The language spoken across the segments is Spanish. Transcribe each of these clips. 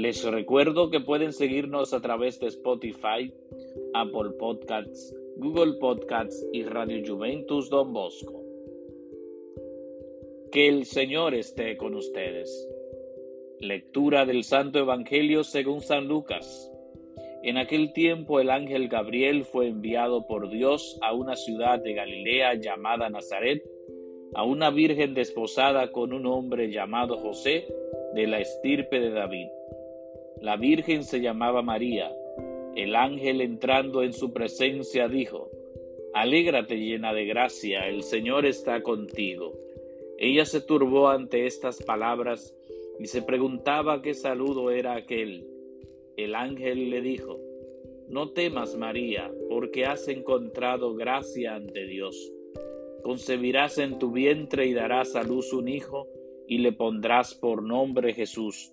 Les recuerdo que pueden seguirnos a través de Spotify, Apple Podcasts, Google Podcasts y Radio Juventus Don Bosco. Que el Señor esté con ustedes. Lectura del Santo Evangelio según San Lucas. En aquel tiempo el ángel Gabriel fue enviado por Dios a una ciudad de Galilea llamada Nazaret, a una virgen desposada con un hombre llamado José, de la estirpe de David. La virgen se llamaba María. El ángel entrando en su presencia dijo, Alégrate llena de gracia, el Señor está contigo. Ella se turbó ante estas palabras y se preguntaba qué saludo era aquel. El ángel le dijo, No temas, María, porque has encontrado gracia ante Dios. Concebirás en tu vientre y darás a luz un hijo, y le pondrás por nombre Jesús.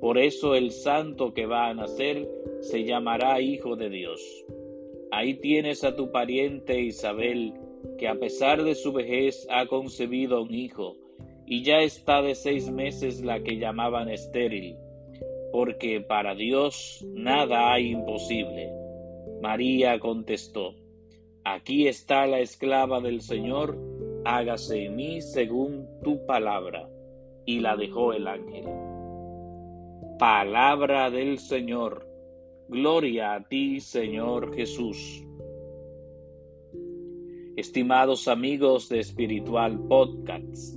Por eso el santo que va a nacer se llamará Hijo de Dios. Ahí tienes a tu pariente Isabel, que a pesar de su vejez ha concebido un hijo, y ya está de seis meses la que llamaban estéril, porque para Dios nada hay imposible. María contestó, Aquí está la esclava del Señor, hágase en mí según tu palabra. Y la dejó el ángel. Palabra del Señor. Gloria a ti, Señor Jesús. Estimados amigos de Espiritual Podcast,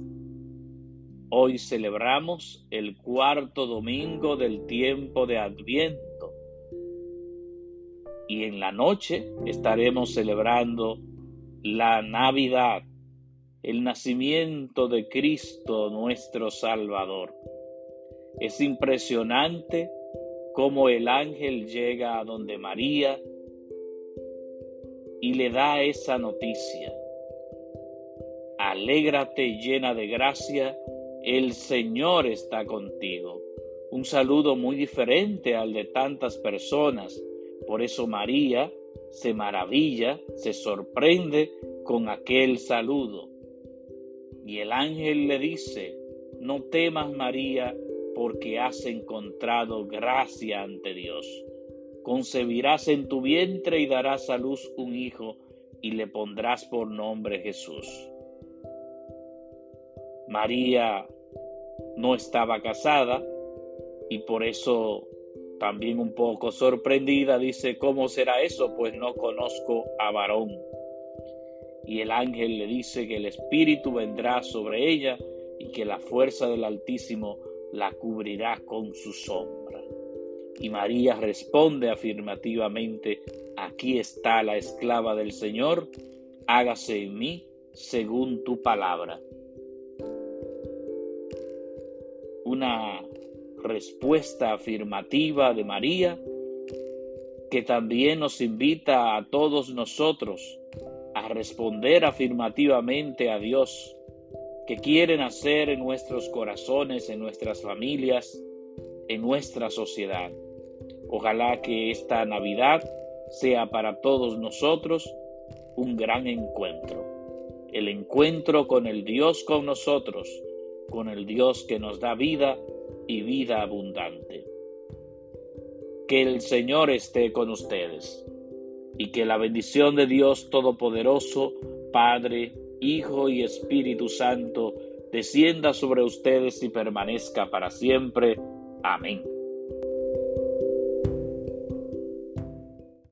hoy celebramos el cuarto domingo del tiempo de Adviento y en la noche estaremos celebrando la Navidad, el nacimiento de Cristo nuestro Salvador. Es impresionante cómo el ángel llega a donde María y le da esa noticia. Alégrate llena de gracia, el Señor está contigo. Un saludo muy diferente al de tantas personas. Por eso María se maravilla, se sorprende con aquel saludo. Y el ángel le dice, no temas María, porque has encontrado gracia ante Dios concebirás en tu vientre y darás a luz un hijo y le pondrás por nombre Jesús. María no estaba casada y por eso también un poco sorprendida dice, ¿cómo será eso? Pues no conozco a varón. Y el ángel le dice que el Espíritu vendrá sobre ella y que la fuerza del Altísimo la cubrirá con su sombra. Y María responde afirmativamente, aquí está la esclava del Señor, hágase en mí según tu palabra. Una respuesta afirmativa de María que también nos invita a todos nosotros a responder afirmativamente a Dios que quieren hacer en nuestros corazones, en nuestras familias, en nuestra sociedad. Ojalá que esta Navidad sea para todos nosotros un gran encuentro. El encuentro con el Dios con nosotros, con el Dios que nos da vida y vida abundante. Que el Señor esté con ustedes y que la bendición de Dios Todopoderoso, Padre, Hijo y Espíritu Santo, descienda sobre ustedes y permanezca para siempre. Amén.